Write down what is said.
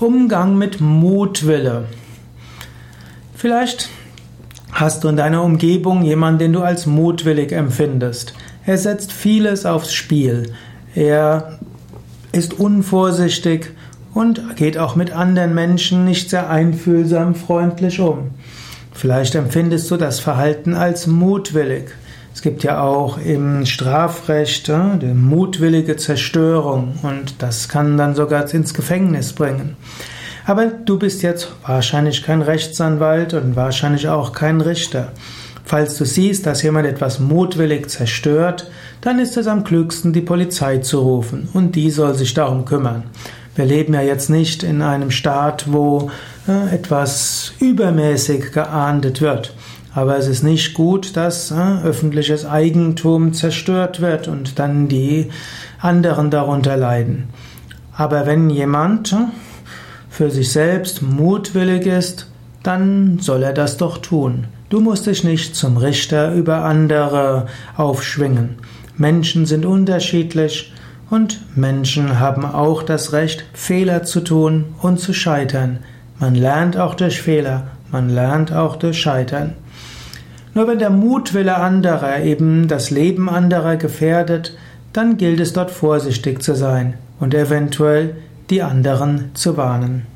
Umgang mit Mutwille. Vielleicht hast du in deiner Umgebung jemanden, den du als mutwillig empfindest. Er setzt vieles aufs Spiel. Er ist unvorsichtig und geht auch mit anderen Menschen nicht sehr einfühlsam freundlich um. Vielleicht empfindest du das Verhalten als mutwillig. Es gibt ja auch im Strafrecht äh, die mutwillige Zerstörung und das kann dann sogar ins Gefängnis bringen. Aber du bist jetzt wahrscheinlich kein Rechtsanwalt und wahrscheinlich auch kein Richter. Falls du siehst, dass jemand etwas mutwillig zerstört, dann ist es am klügsten, die Polizei zu rufen und die soll sich darum kümmern. Wir leben ja jetzt nicht in einem Staat, wo äh, etwas übermäßig geahndet wird. Aber es ist nicht gut, dass äh, öffentliches Eigentum zerstört wird und dann die anderen darunter leiden. Aber wenn jemand äh, für sich selbst mutwillig ist, dann soll er das doch tun. Du musst dich nicht zum Richter über andere aufschwingen. Menschen sind unterschiedlich und Menschen haben auch das Recht, Fehler zu tun und zu scheitern. Man lernt auch durch Fehler, man lernt auch durch Scheitern. Nur wenn der Mutwille anderer eben das Leben anderer gefährdet, dann gilt es dort vorsichtig zu sein und eventuell die anderen zu warnen.